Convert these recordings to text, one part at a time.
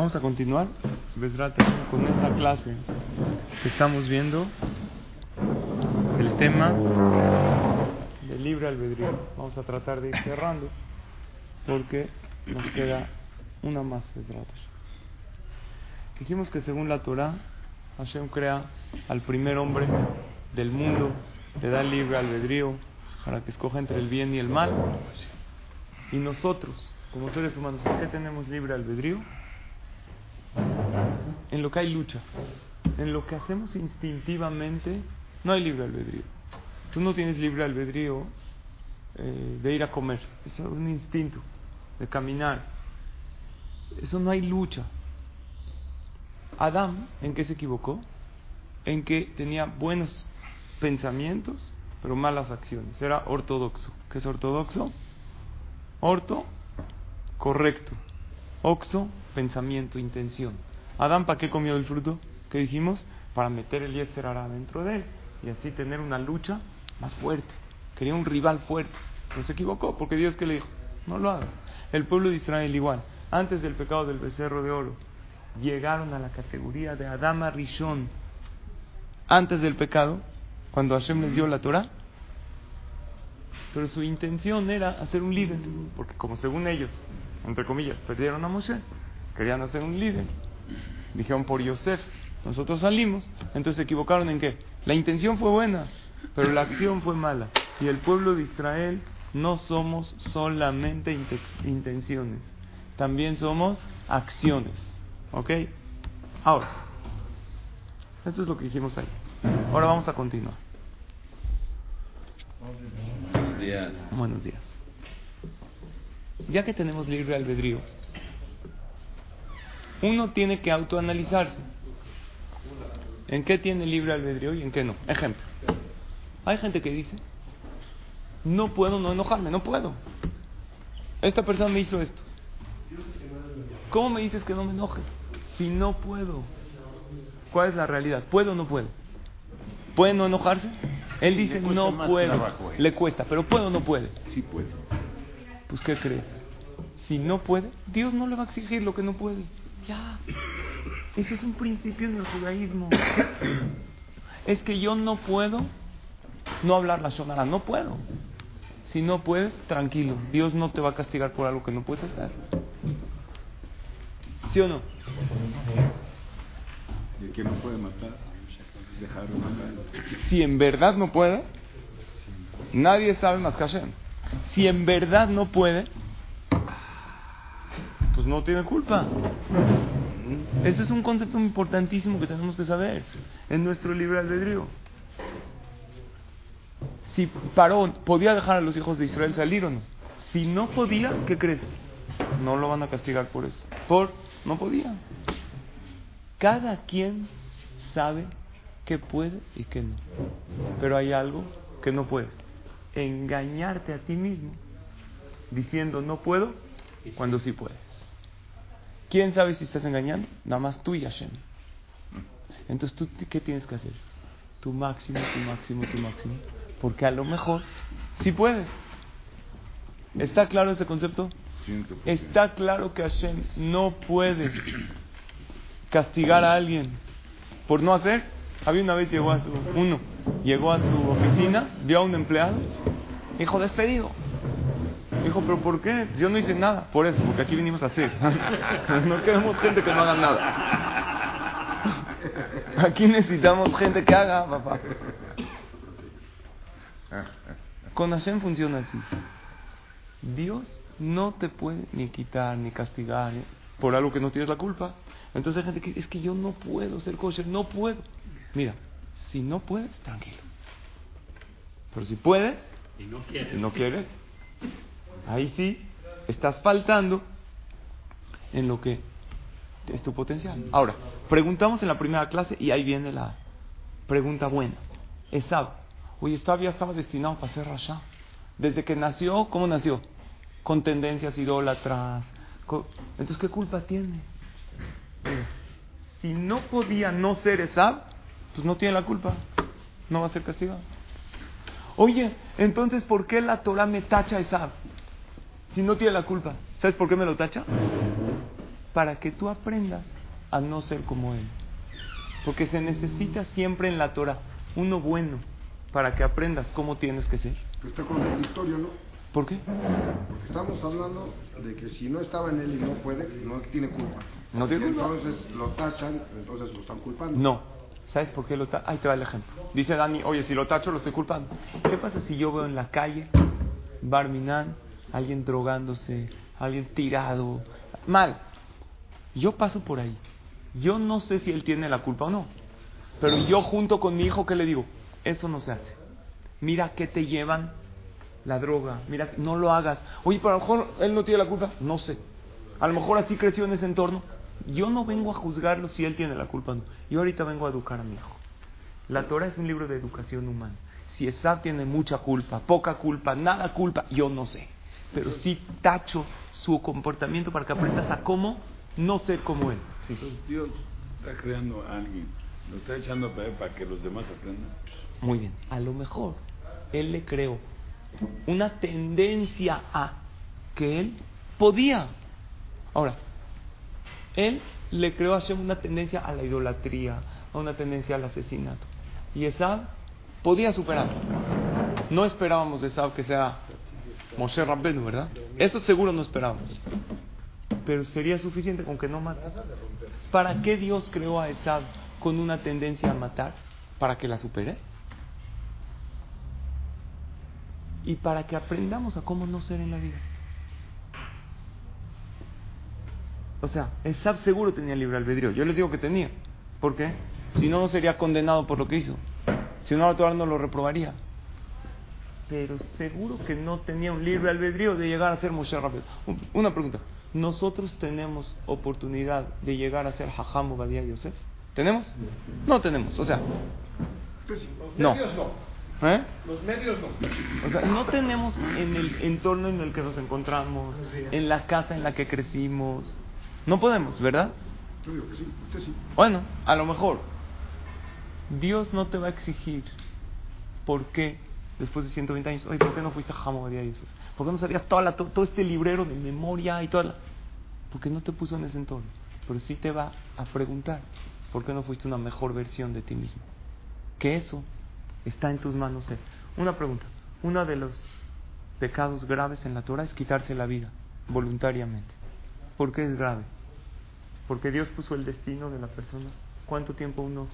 Vamos a continuar con esta clase que estamos viendo el tema del libre albedrío. Vamos a tratar de ir cerrando porque nos queda una más. Dijimos que según la Torah, Hashem crea al primer hombre del mundo, le da libre albedrío para que escoja entre el bien y el mal. Y nosotros, como seres humanos, ¿en qué tenemos libre albedrío? En lo que hay lucha. En lo que hacemos instintivamente, no hay libre albedrío. Tú no tienes libre albedrío eh, de ir a comer. Es un instinto, de caminar. Eso no hay lucha. Adán, ¿en qué se equivocó? En que tenía buenos pensamientos, pero malas acciones. Era ortodoxo. ¿Qué es ortodoxo? Orto, correcto. Oxo, pensamiento, intención. Adán, ¿para qué comió el fruto? ¿Qué dijimos? Para meter el Yetzer dentro de él y así tener una lucha más fuerte. Quería un rival fuerte. Pero se equivocó porque Dios que le dijo, no lo hagas. El pueblo de Israel igual, antes del pecado del becerro de oro, llegaron a la categoría de Adama Rishon. Antes del pecado, cuando Hashem les dio la Torah, pero su intención era hacer un líder, porque como según ellos, entre comillas, perdieron a Moshe, querían hacer un líder. Dijeron por Yosef, nosotros salimos, entonces se equivocaron en qué? La intención fue buena, pero la acción fue mala. Y el pueblo de Israel no somos solamente intenciones, también somos acciones. ¿Ok? Ahora, esto es lo que dijimos ahí. Ahora vamos a continuar. Buenos días. Buenos días. Ya que tenemos libre albedrío, uno tiene que autoanalizarse. ¿En qué tiene libre albedrío y en qué no? Ejemplo. Hay gente que dice, no puedo no enojarme, no puedo. Esta persona me hizo esto. ¿Cómo me dices que no me enoje? Si no puedo. ¿Cuál es la realidad? ¿Puedo o no puedo? ¿Puede no enojarse? Él dice, no puede. Le cuesta, pero ¿puedo o no puede? Sí puede. Pues ¿qué crees? Si no puede, Dios no le va a exigir lo que no puede. Ya. Ese es un principio en el judaísmo. es que yo no puedo no hablar la shonara. No puedo. Si no puedes, tranquilo. Dios no te va a castigar por algo que no puedes hacer. ¿Sí o no? ¿Y que no puede matar? Si en verdad no puede, nadie sabe más que Hashem. Si en verdad no puede, no tiene culpa. Ese es un concepto importantísimo que tenemos que saber en nuestro libre albedrío. Si Parón podía dejar a los hijos de Israel salir o no. Si no podía, ¿qué crees? No lo van a castigar por eso. Por no podía. Cada quien sabe que puede y que no. Pero hay algo que no puedes. Engañarte a ti mismo diciendo no puedo cuando sí puedes. ¿Quién sabe si estás engañando? Nada más tú y Hashem. Entonces, ¿tú qué tienes que hacer? Tu máximo, tu máximo, tu máximo. Porque a lo mejor sí puedes. ¿Está claro ese concepto? Está claro que Hashem no puede castigar a alguien por no hacer. Había una vez llegó a su uno, llegó a su oficina, vio a un empleado, dijo despedido. Dijo, pero ¿por qué? Yo no hice nada. Por eso, porque aquí vinimos a hacer. no queremos gente que no haga nada. Aquí necesitamos gente que haga, papá. Con Hashem funciona así. Dios no te puede ni quitar ni castigar por algo que no tienes la culpa. Entonces hay gente que es que yo no puedo ser kosher, no puedo. Mira, si no puedes, tranquilo. Pero si puedes y no quieres, y no quieres ahí sí estás faltando en lo que es tu potencial. Ahora, preguntamos en la primera clase y ahí viene la pregunta buena. Esab, oye, todavía estaba destinado para ser Rasha. Desde que nació, ¿cómo nació? Con tendencias idólatras. Entonces, ¿qué culpa tiene? Si no podía no ser Esab, pues no tiene la culpa. No va a ser castigado. Oye, entonces, ¿por qué la Torah me tacha a Esab? Si no tiene la culpa. ¿Sabes por qué me lo tacha? para que tú aprendas a no ser como él. Porque se necesita siempre en la Torah uno bueno para que aprendas cómo tienes que ser. Pero está contradictorio, ¿no? ¿Por qué? Porque estamos hablando de que si no estaba en él y no puede, no tiene culpa. No tiene culpa. Entonces lo tachan, entonces lo están culpando. No. ¿Sabes por qué lo tacho? Ahí te va el ejemplo. Dice Dani, oye, si lo tacho lo estoy culpando. ¿Qué pasa si yo veo en la calle, Barminan, alguien drogándose, alguien tirado, mal? Yo paso por ahí. Yo no sé si él tiene la culpa o no. Pero yo junto con mi hijo, ¿qué le digo? Eso no se hace. Mira que te llevan la droga. Mira, no lo hagas. Oye, pero a lo mejor él no tiene la culpa. No sé. A lo mejor así creció en ese entorno. Yo no vengo a juzgarlo si él tiene la culpa o no. Yo ahorita vengo a educar a mi hijo. La Torah es un libro de educación humana. Si Esab tiene mucha culpa, poca culpa, nada culpa, yo no sé. Pero sí tacho su comportamiento para que aprendas a cómo no ser como él. Sí. Entonces Dios está creando a alguien, lo está echando a perder para que los demás aprendan. Muy bien. A lo mejor él le creó una tendencia a que él podía. Ahora, él le creó a Hashem una tendencia a la idolatría, a una tendencia al asesinato. Y Esab podía superarlo. No esperábamos de Esab que sea Moshe Rabbenu, ¿verdad? Eso seguro no esperábamos. Pero sería suficiente con que no mate. ¿Para qué Dios creó a Esab con una tendencia a matar? ¿Para que la supere? y para que aprendamos a cómo no ser en la vida. O sea, Esab seguro tenía libre albedrío. Yo les digo que tenía. ¿Por qué? Si no, no sería condenado por lo que hizo. Si no, la Torah no lo reprobaría. Pero seguro que no tenía un libre albedrío de llegar a ser Moshe Rabbeinu. Una pregunta. ¿Nosotros tenemos oportunidad de llegar a ser Hajam Obadiah Yosef? ¿Tenemos? No tenemos. O sea, Pues los No. medios no. ¿eh? Los medios no. O sea, no tenemos en el entorno en el que nos encontramos, en la casa en la que crecimos. No podemos, ¿verdad? Yo digo que sí, usted sí. Bueno, a lo mejor. Dios no te va a exigir por qué, después de 120 años, oye, ¿por qué no fuiste a Hamadía Yosef? ¿Por qué no sabías toda la- to- todo este librero de memoria y toda la... Porque no te puso en ese entorno. Pero sí te va a preguntar, ¿por qué no fuiste una mejor versión de ti mismo? Que eso está en tus manos. ser. Una pregunta. Uno de los pecados graves en la Torah es quitarse la vida voluntariamente. ¿Por qué es grave? Porque Dios puso el destino de la persona. ¿Cuánto tiempo uno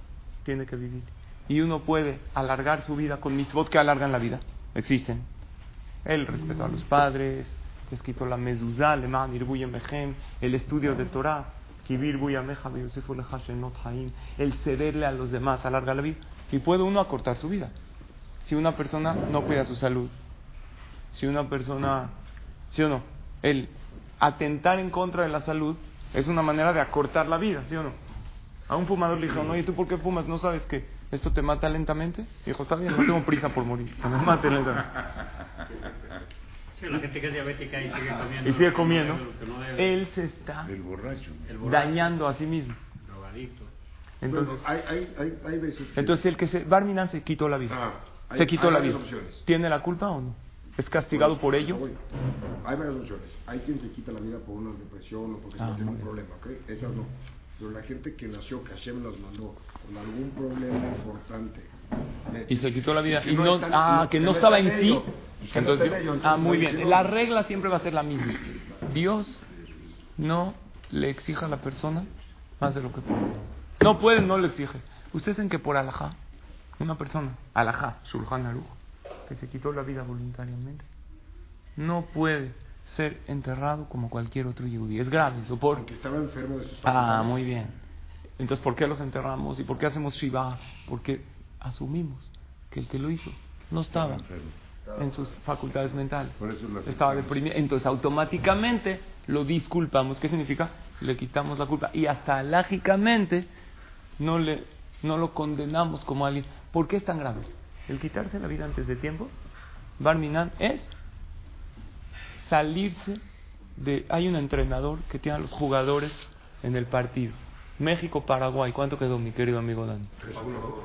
tiene que vivir? Y uno puede alargar su vida con mitzvot que alargan la vida. Existen. El respeto a los padres, se escrito la mezuzá, el estudio de Torah, el cederle a los demás alarga la vida. Y puede uno acortar su vida. Si una persona no cuida su salud, si una persona, ¿sí o no? El atentar en contra de la salud es una manera de acortar la vida, ¿sí o no? A un fumador le dijeron, oye, ¿tú por qué fumas? ¿No sabes que esto te mata lentamente? Dijo, está bien, no tengo prisa por morir, que me mate lentamente. Sí, la gente que es diabética y sigue comiendo. Y sigue comiendo. no debe, Él se está El borracho. el borracho, dañando a sí mismo. Entonces, Bueno, hay, hay, hay, hay veces que- entonces el que se... Barminan se quitó la vida. Ah, hay- Se quitó la vida. opciones. ¿Tiene la culpa o no? ¿Es castigado por ello? Hay varias opciones. Hay quien se quita la vida por una depresión o porque Ah, tiene un problema, ¿ok? Esas no. Pero la gente que nació, que Hashem las mandó, con algún problema importante. Y se quitó la vida. Y no ah, que no estaba en en sí. Entonces, en ah, muy bien. La regla siempre va a ser la misma. Dios no le exija a la persona más de lo que puede. No puede, no le exige. Ustedes saben que por alajá, una persona, alajá, Shulchan Aruch, que se quitó la vida voluntariamente, no puede ser enterrado como cualquier otro yudí. Es grave eso. Por, Porque estaba enfermo de sus Ah, facultades. muy bien. Entonces, ¿por qué los enterramos? ¿Y por qué hacemos Shiva? Porque asumimos que el que lo hizo no estaba enfermo. en sus facultades mentales. Por eso lo Estaba deprimido. Entonces, automáticamente lo disculpamos. ¿Qué significa? Le quitamos la culpa. Y hasta lógicamente no, le, no lo condenamos como alguien. ¿Por qué es tan grave? El quitarse la vida antes de tiempo, Barminan, es salirse de... Hay un entrenador que tiene a los jugadores en el partido. México-Paraguay. ¿Cuánto quedó, mi querido amigo Dani?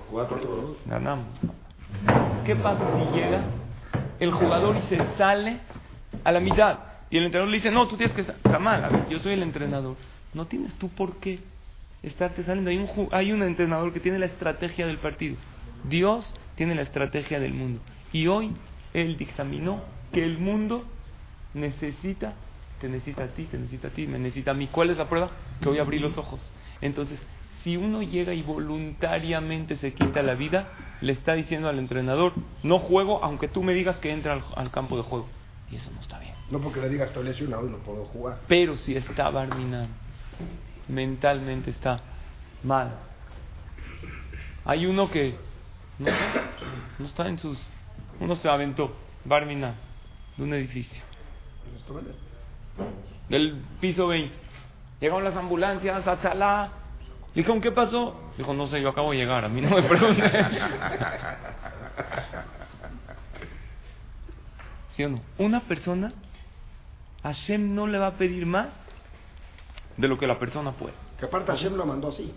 Cuatro. Ganamos. ¿Qué pasa si llega el jugador y se sale a la mitad? Y el entrenador le dice, no, tú tienes que... Está mal, a ver, yo soy el entrenador. No tienes tú por qué estarte saliendo. Hay un, ju- hay un entrenador que tiene la estrategia del partido. Dios tiene la estrategia del mundo. Y hoy Él dictaminó que el mundo necesita, te necesita a ti, te necesita a ti, me necesita a mí. ¿Cuál es la prueba? Que hoy abrí los ojos. Entonces, si uno llega y voluntariamente se quita la vida, le está diciendo al entrenador, no juego aunque tú me digas que entra al, al campo de juego. Y eso no está bien. No porque le digas estoy lesionado y no puedo jugar. Pero si está Barminan, mentalmente está mal. Hay uno que no, está en sus... Uno se aventó, Barminan, de un edificio. Del piso 20. Llegaron las ambulancias, Atzalá. Dijeron, ¿qué pasó? Dijo, no sé, yo acabo de llegar, a mí no me pregunte. ¿Sí o no? Una persona, Hashem no le va a pedir más de lo que la persona puede. Que aparte Hashem lo mandó así.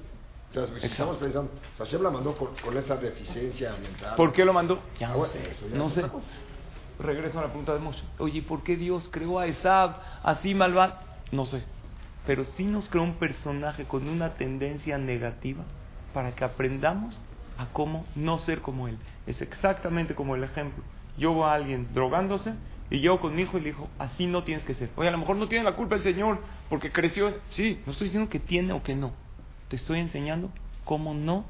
O sea, si estamos pensando, Hashem la mandó con, con esa deficiencia mental. ¿Por qué lo mandó? Ya Ah, no bueno, sé, eso ya no es sé. Regreso a la pregunta de Moshe. Oye, ¿por qué Dios creó a Esab así malvado? No sé. Pero sí nos creó un personaje con una tendencia negativa para que aprendamos a cómo no ser como él. Es exactamente como el ejemplo. Yo veo a alguien drogándose y yo con mi hijo y le digo, así no tienes que ser. Oye, a lo mejor no tiene la culpa el Señor porque creció. Sí, no estoy diciendo que tiene o que no. Te estoy enseñando cómo no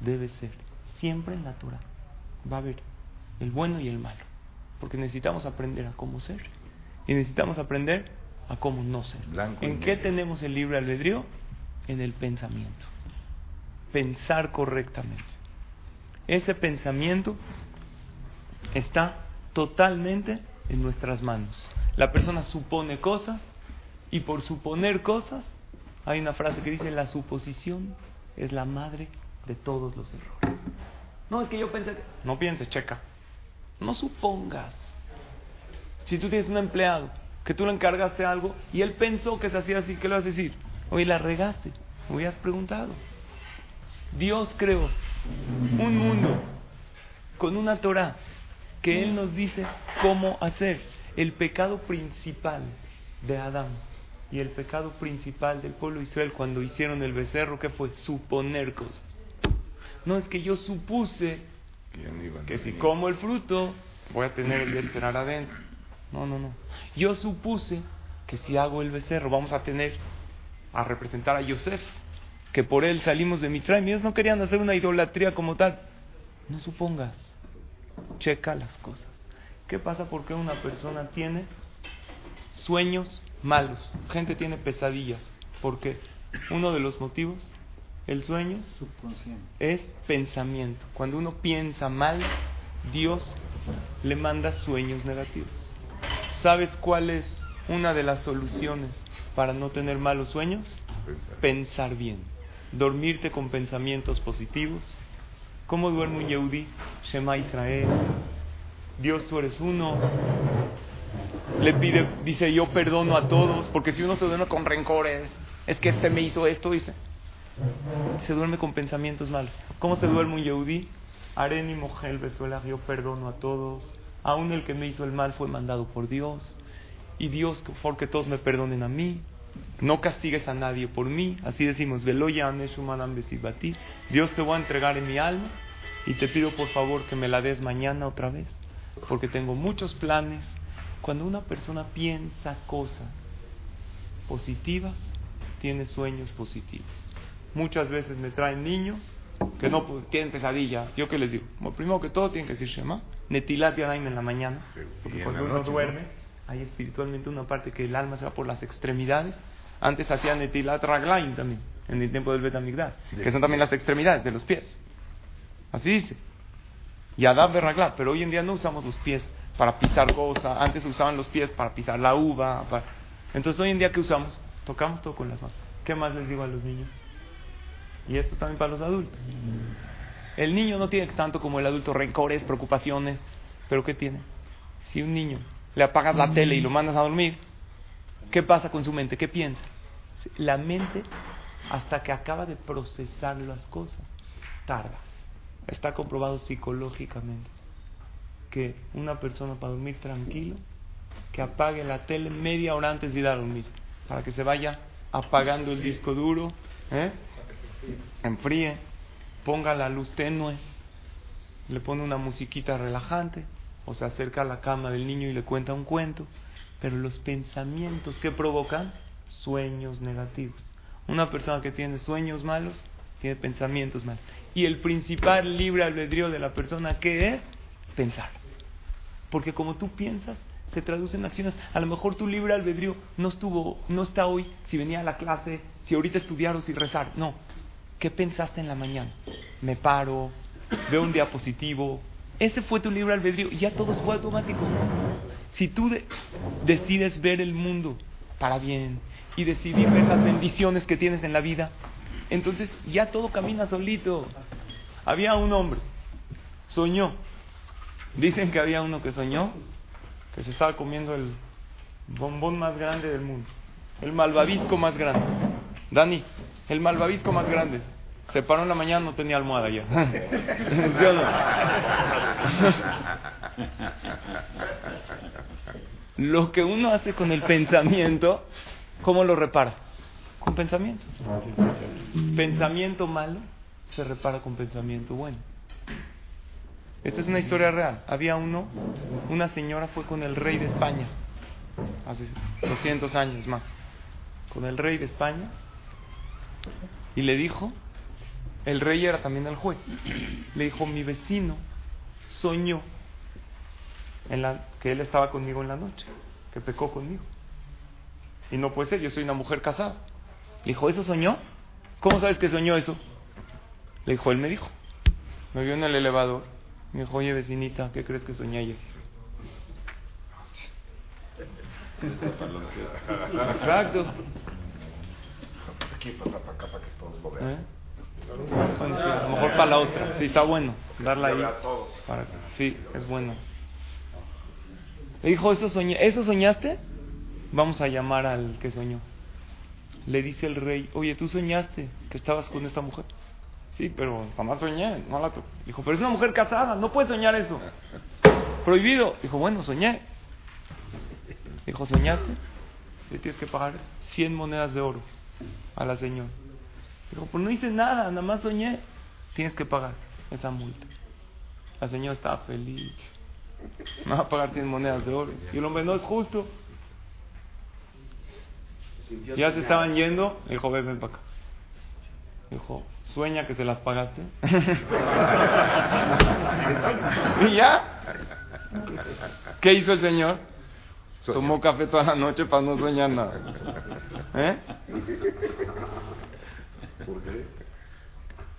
debe ser. Siempre en la Torah va a haber el bueno y el malo. Porque necesitamos aprender a cómo ser. Y necesitamos aprender a cómo no ser. Blanco ¿En qué negro. tenemos el libre albedrío? En el pensamiento. Pensar correctamente. Ese pensamiento está totalmente en nuestras manos. La persona supone cosas y por suponer cosas, hay una frase que dice, la suposición es la madre de todos los errores. No, es que yo pensé que... No pienses, checa. No supongas. Si tú tienes un empleado que tú le encargaste algo y él pensó que se hacía así, ¿qué le vas a decir? Oye, la regaste. Me hubieras preguntado. Dios creó un mundo con una Torah que Él nos dice cómo hacer. El pecado principal de Adán y el pecado principal del pueblo de Israel cuando hicieron el becerro, ¿qué fue? Suponer cosas. No es que yo supuse Que ya no iban a que si como el fruto voy a tener el becerro adentro. No, no, no. Yo supuse que si hago el becerro vamos a tener a representar a Yosef, que por él salimos de Mitraim. Ellos no querían hacer una idolatría como tal. No supongas. Checa las cosas. ¿Qué pasa porque una persona tiene sueños malos? Gente tiene pesadillas. porque Uno de los motivos, el sueño, Subconsciente. es pensamiento. Cuando uno piensa mal, Dios le manda sueños negativos. ¿Sabes cuál es una de las soluciones para no tener malos sueños? Pensar. Pensar bien. Dormirte con pensamientos positivos. ¿Cómo duerme un Yehudi? Shema Israel. Dios, tú eres uno. Le pide, dice, yo perdono a todos. Porque si uno se duerme con rencores, es que este me hizo esto, dice se duerme con pensamientos malos. ¿Cómo se duerme un Yehudí? Areni Mogel Besuela, yo perdono a todos. Aún el que me hizo el mal fue mandado por Dios. Y Dios, por que todos me perdonen a mí. No castigues a nadie por mí. Así decimos, Veloya. Dios te voy a entregar en mi alma. Y te pido por favor que me la des mañana otra vez. Porque tengo muchos planes. Cuando una persona piensa cosas positivas, tiene sueños positivos. Muchas veces me traen niños que no tienen pesadillas. ¿Yo qué les digo? Bueno, primero que todo tienen que decir Shema. Netilat Yadayim en la mañana. Y Porque cuando uno duerme, hay espiritualmente una parte que el alma se va por las extremidades. Antes hacían Netilat Raglaim también, en el tiempo del Betamigdash, De que son también las extremidades de los pies. Así dice. Yadab Raglat, pero hoy en día no usamos los pies para pisar cosas. Antes usaban los pies para pisar la uva. para- Entonces hoy en día, ¿qué usamos? Tocamos todo con las manos. ¿Qué más les digo a los niños? Y esto también para los adultos. El niño no tiene tanto como el adulto rencores, preocupaciones. ¿Pero qué tiene? Si un niño le apagas la tele y lo mandas a dormir, ¿qué pasa con su mente? ¿Qué piensa? La mente, hasta que acaba de procesar las cosas, tarda. Está comprobado psicológicamente que una persona para dormir tranquilo, que apague la tele media hora antes de ir a dormir, para que se vaya apagando el disco duro, ¿eh? Enfríe, ponga la luz tenue, le pone una musiquita relajante, o se acerca a la cama del niño y le cuenta un cuento, pero los pensamientos que provocan sueños negativos. Una persona que tiene sueños malos tiene pensamientos malos. Y el principal libre albedrío de la persona que es pensar. Porque como tú piensas, se traduce en acciones. A lo mejor tu libre albedrío no estuvo, no está hoy si venía a la clase, si ahorita estudiar o si rezar. No. ¿Qué pensaste en la mañana? Me paro, veo un diapositivo. Ese fue tu libre albedrío. Ya todo fue automático. Si tú decides ver el mundo para bien y decidir ver las bendiciones que tienes en la vida, entonces ya todo camina solito. Había un hombre, soñó. Dicen que había uno que soñó que se estaba comiendo el bombón más grande del mundo, el malvavisco más grande. Dani, el malvavisco más grande. Se paró en la mañana, no tenía almohada ya. Lo que uno hace con el pensamiento, ¿cómo lo repara? Con pensamiento. Pensamiento malo se repara con pensamiento bueno. Esta es una historia real. Había uno, una señora fue con el rey de España, hace 200 años más, con el rey de España, y le dijo, el rey era también el juez, le dijo, mi vecino soñó en la, que él estaba conmigo en la noche, que pecó conmigo. Y no puede ser, yo soy una mujer casada. Le dijo, ¿eso soñó? ¿Cómo sabes que soñó eso? Le dijo, él me dijo. Me vio en el elevador me dijo, oye vecinita, ¿qué crees que soñé ayer? Exacto. ¿Eh? a lo mejor para la otra. Sí, está bueno. Darla ahí. Para, sí, es bueno. Le dijo, ¿eso, soñé, ¿eso soñaste? Vamos a llamar al que soñó. Le dice el rey, oye, ¿tú soñaste que estabas con esta mujer? Sí, pero jamás soñé, no la Dijo, pero es una mujer casada, no puede soñar eso. Prohibido. Dijo, bueno, soñé. Dijo, ¿soñaste? Le tienes que pagar 100 monedas de oro a la señora. Dijo, pues no hice nada, nada más soñé. Tienes que pagar esa multa. La señora estaba feliz. Me va a pagar 100 monedas de oro. Y el hombre, no es justo. Ya se estaban yendo. Dijo, ven, ven para acá. Dijo, sueña que se las pagaste. y ya. ¿Qué hizo el Señor? Tomó café toda la noche para no soñar nada. ¿Eh?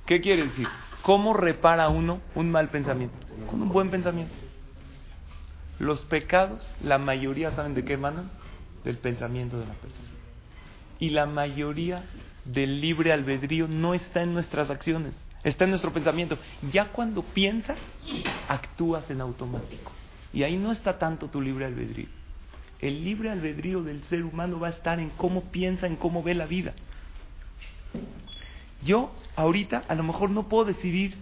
qué? quiere decir? ¿Cómo repara uno un mal pensamiento? Con un buen pensamiento. Los pecados, la mayoría saben de qué emanan? Del pensamiento de la persona. Y la mayoría del libre albedrío no está en nuestras acciones, está en nuestro pensamiento. Ya cuando piensas, actúas en automático. Y ahí no está tanto tu libre albedrío. El libre albedrío del ser humano va a estar en cómo piensa, en cómo ve la vida. Yo ahorita a lo mejor no puedo decidir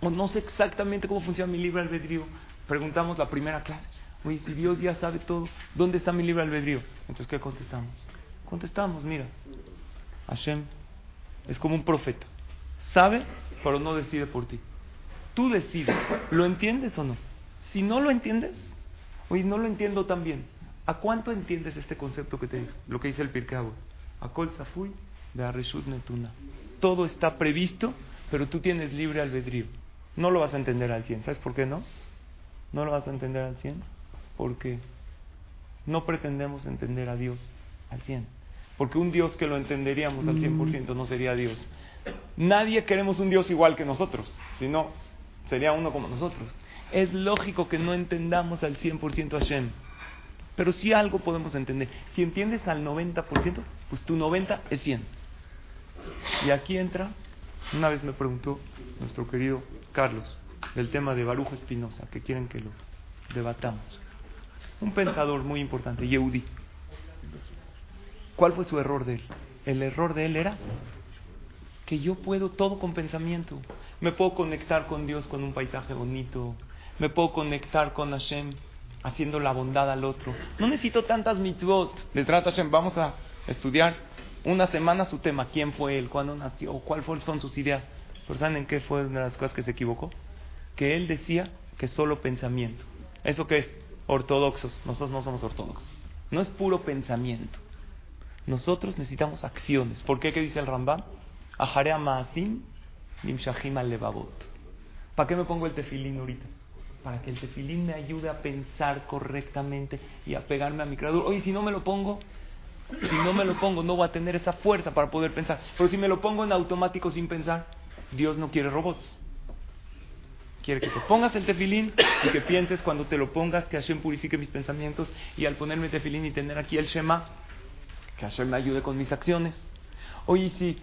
o no sé exactamente cómo funciona mi libre albedrío. Preguntamos la primera clase. Oye, si Dios ya sabe todo, ¿dónde está mi libre albedrío? Entonces, ¿qué contestamos? Contestamos, mira, Hashem es como un profeta. Sabe, pero no decide por ti. Tú decides. ¿Lo entiendes o no? Si no lo entiendes, oye, no lo entiendo tan bien. ¿A cuánto entiendes este concepto que te digo? Lo que dice el Pirkei A Kol Zafui de Arishut Netuna. Todo está previsto, pero tú tienes libre albedrío. No lo vas a entender al 100. ¿Sabes por qué no? No lo vas a entender al 100 porque no pretendemos entender a Dios al 100. Porque un Dios que lo entenderíamos al 100% no sería Dios. Nadie queremos un Dios igual que nosotros, sino sería uno como nosotros. Es lógico que no entendamos al 100% a Hashem. Pero si algo podemos entender. Si entiendes al 90%, pues tu 90 es 100. Y aquí entra, una vez me preguntó nuestro querido Carlos, el tema de Baruch Espinosa, que quieren que lo debatamos. Un pensador muy importante, Yehudi. ¿Cuál fue su error de él? El error de él era que yo puedo todo con pensamiento. Me puedo conectar con Dios con un paisaje bonito. Me puedo conectar con Hashem haciendo la bondad al otro. No necesito tantas mitzvot. Detrás Hashem, vamos a estudiar Una semana su tema, quién fue él, cuándo nació, cuáles fueron sus ideas. Pero ¿saben en qué fue una de las cosas que se equivocó? Que él decía que solo pensamiento. ¿Eso qué es? Ortodoxos. Nosotros no somos ortodoxos. No es puro pensamiento. Nosotros necesitamos acciones. ¿Por qué? ¿Qué dice el Rambam? Ajarea ma'asim nimshahim al. ¿Para qué me pongo el tefilín ahorita? Para que el tefilín me ayude a pensar correctamente y a pegarme a mi creador. Oye, si no me lo pongo, si no me lo pongo, no voy a tener esa fuerza para poder pensar. Pero si me lo pongo en automático sin pensar, Dios no quiere robots. Quiere que te pongas el tefilín y que pienses cuando te lo pongas que Hashem purifique mis pensamientos y al ponerme tefilín y tener aquí el Shema, que Hashem me ayude con mis acciones. Oye, si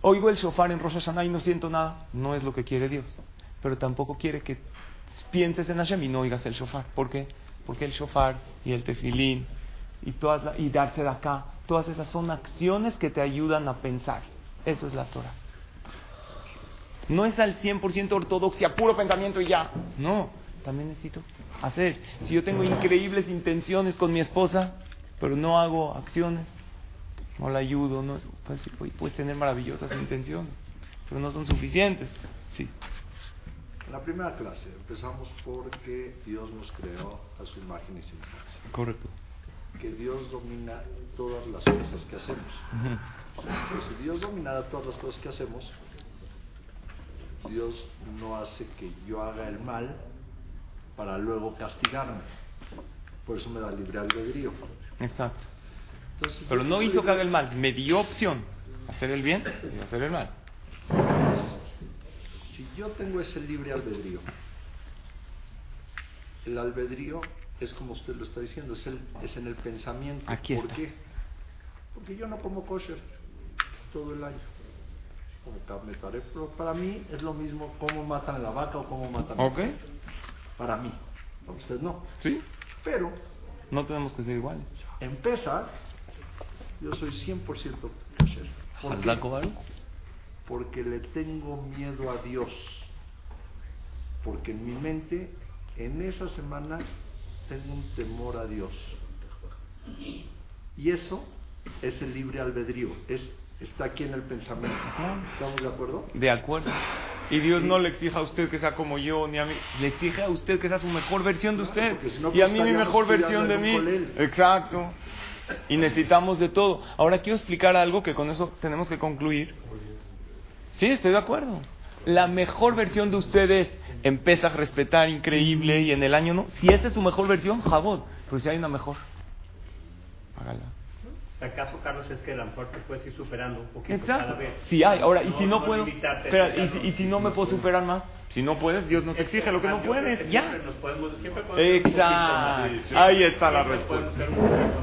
oigo el shofar en Rosh Hashanah y no siento nada, no es lo que quiere Dios. Pero tampoco quiere que pienses en Hashem y no oigas el shofar. ¿Por qué? Porque el shofar y el tefilín y, todas darse de acá, todas esas son acciones que te ayudan a pensar. Eso es la Torah. No es al 100% ortodoxia, puro pensamiento y ya. No, también necesito hacer. Si yo tengo increíbles intenciones con mi esposa, pero no hago acciones, no la ayudo, no, pues, puedes tener maravillosas intenciones, pero no son suficientes. Sí. En la primera clase empezamos porque Dios nos creó a su imagen y semejanza. Correcto. Que Dios domina todas las cosas que hacemos. Pues si Dios dominara todas las cosas que hacemos, Dios no hace que yo haga el mal para luego castigarme. Por eso me da libre albedrío. Exacto. Pero no hizo que haga el mal, me dio opción. Hacer el bien y hacer el mal. Si yo tengo ese libre albedrío, el albedrío es como usted lo está diciendo, es, el, es en el pensamiento. Aquí ¿Por está. qué? Porque yo no como kosher todo el año. Como carne pero para mí es lo mismo cómo matan a la vaca o cómo matan a ¿Ok? Para mí. Para usted no. Sí. Pero No tenemos que ser iguales. en Pesach, yo soy 100% kosher. ¿Por qué? Porque le tengo miedo a Dios. Porque en mi mente, en esa semana, tengo un temor a Dios. Y eso es el libre albedrío. Es, está aquí en el pensamiento. ¿Estamos de acuerdo? De acuerdo. Y Dios no le exige a usted que sea como yo, ni a mí. Le exige a usted que sea su mejor versión de usted. porque si no, y a mí mi mejor versión de mí. colel. Exacto. Y necesitamos de todo. Ahora quiero explicar algo que con eso tenemos que concluir. Sí, estoy de acuerdo. La mejor versión de usted es empieza a respetar increíble y en el año no. Si esa es su mejor versión, jabón. Pero si hay una mejor, hágala. ¿Acaso, Carlos, es que a lo mejor te puedes ir superando un poquito Exacto. cada vez? Si hay, ahora, y si no, no puedo. Espera, y, si, y si no me puedo superar más, si no puedes, Dios no te exige lo que no puedes. que Ya. Siempre, nos podemos, siempre podemos Exacto. más. Sí, Ahí está la Siempre respuesta.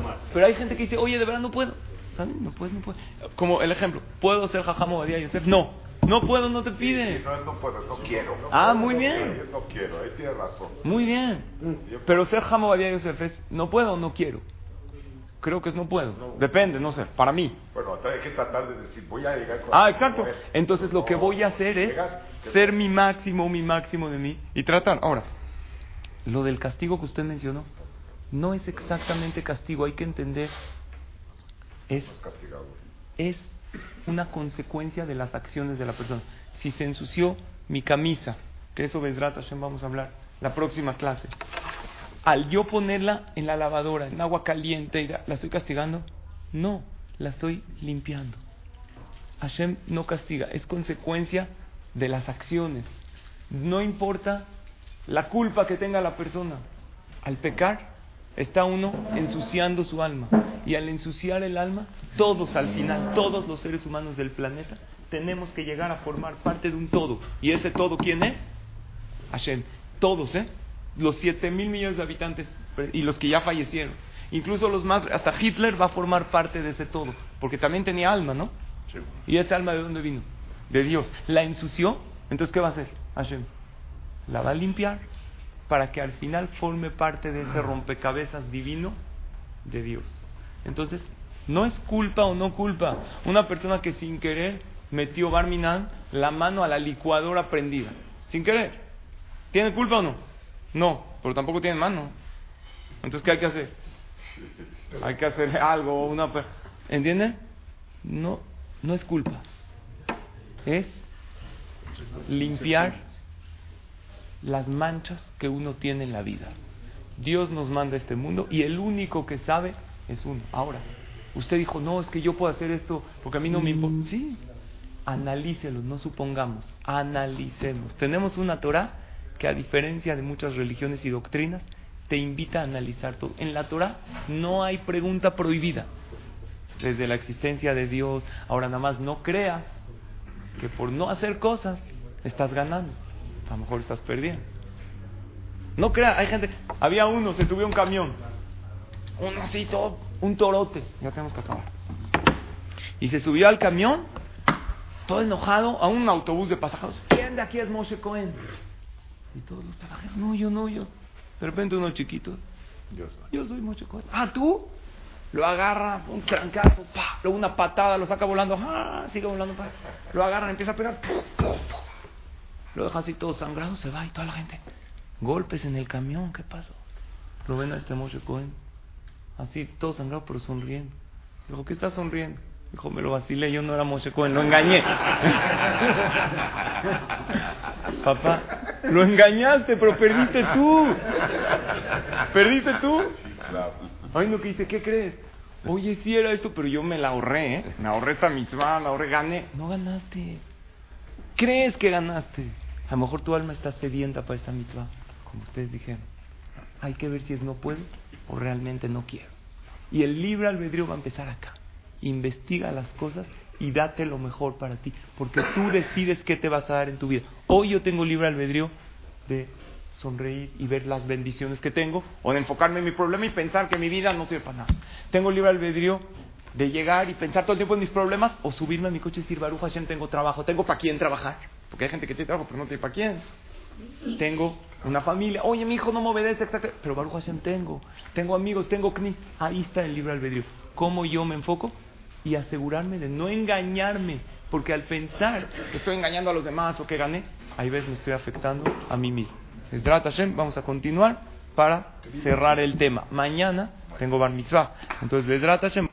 más. Pero hay gente que dice, oye, de verdad no puedo. ¿Sabes? No puedes, no puedes. Como el ejemplo, ¿puedo ser Jajamo Badía Yosef? No. No puedo, no te pide. No, no puedo, no quiero. Ah, muy bien. No quiero, ahí tienes razón. Muy bien. Pero ser Jajamo Badía Yosef es, no puedo o no quiero. Creo que es no puedo. Depende, no sé, para mí. Bueno, entonces hay que tratar de decir, voy a llegar con Ah, exacto. Entonces lo que voy a hacer es ser mi máximo, mi máximo de mí y tratar. Ahora, lo del castigo que usted mencionó no es exactamente castigo, hay que entender, es, Castigado. es una consecuencia de las acciones de la persona. Si se ensució mi camisa, que eso Besrat Hashem vamos a hablar la próxima clase, al yo ponerla en la lavadora, en agua caliente, la estoy castigando, no, la estoy limpiando. Hashem no castiga, es consecuencia de las acciones. No importa la culpa que tenga la persona. Al pecar, está uno ensuciando su alma. Y al ensuciar el alma, todos al final, todos los seres humanos del planeta, tenemos que llegar a formar parte de un todo. ¿Y ese todo quién es? Hashem. Todos, ¿eh? Los 7 mil millones de habitantes y los que ya fallecieron. Incluso los más, hasta Hitler va a formar parte de ese todo. Porque también tenía alma, ¿no? Sí. ¿Y esa alma de dónde vino? De Dios. La ensució, entonces ¿qué va a hacer? Hashem. La va a limpiar para que al final forme parte de ese rompecabezas divino de Dios. Entonces, no es culpa o no culpa. Una persona que sin querer metió Barminan la mano a la licuadora prendida. Sin querer. ¿Tiene culpa o no? No, pero tampoco tiene mano. Entonces, ¿qué hay que hacer? Hay que hacer algo, una... per- ¿Entienden? no, no es culpa. Es limpiar las manchas que uno tiene en la vida. Dios nos manda a este mundo y el único que sabe es uno. Ahora, usted dijo, no, es que yo puedo hacer esto porque a mí no me importa. Sí, analícelo, no supongamos, analicemos. Tenemos una Torah que a diferencia de muchas religiones y doctrinas, te invita a analizar todo. En la Torah no hay pregunta prohibida. Desde la existencia de Dios, ahora nada más no crea que por no hacer cosas estás ganando. A lo mejor estás perdiendo. No crea, hay gente, había uno, se subió a un camión. Uno así, todo, un torote. Ya tenemos que acabar. Y se subió al camión, todo enojado, a un autobús de pasajeros. ¿Quién de aquí es Moshe Cohen? Y todos los pasajeros, no, yo no, yo. De repente uno chiquito, Yo soy. yo soy Moshe Cohen. Ah, tú. Lo agarra, un trancazo, pa, luego una patada, lo saca volando, ah, sigue volando, pa. lo agarran, empieza a pegar. Lo deja así todo sangrado, se va y toda la gente, golpes en el camión, ¿qué pasó? Lo ven a este Moshe Cohen, así todo sangrado pero sonriendo. Dijo, ¿qué estás sonriendo? Dijo, me lo vacilé, yo no era Moshe Cohen, lo engañé. Papá, lo engañaste, pero perdiste tú. Perdiste tú. Claro. Ay, no, que dice, ¿qué crees? Oye, sí era esto, pero yo me la ahorré, ¿eh? Me ahorré esta mitzvah, me ahorré, gané. No ganaste. ¿Crees que ganaste? A lo mejor tu alma está sedienta para esta mitzvah, como ustedes dijeron. Hay que ver si es no puedo o realmente no quiero. Y el libre albedrío va a empezar acá. Investiga las cosas y date lo mejor para ti, porque tú decides qué te vas a dar en tu vida. Hoy yo tengo libre albedrío de sonreír y ver las bendiciones que tengo, o de enfocarme en mi problema y pensar que mi vida no sirve para nada. Tengo libre albedrío de llegar y pensar todo el tiempo en mis problemas, o subirme a mi coche y decir, Baruch Hashem, tengo trabajo, tengo para quién trabajar, porque hay gente que tiene trabajo, pero no tiene para quién. Tengo una familia, oye, mi hijo no me obedece, exacto, pero Baruch Hashem tengo, tengo amigos, tengo knis, ahí está el libre albedrío. ¿Cómo yo me enfoco? Y asegurarme de no engañarme, porque al pensar que estoy engañando a los demás o que gané, ahí ves me estoy afectando a mí mismo. Hashem, vamos a continuar para cerrar el tema. Mañana tengo Bar Mitzvah. Entonces, Hashem.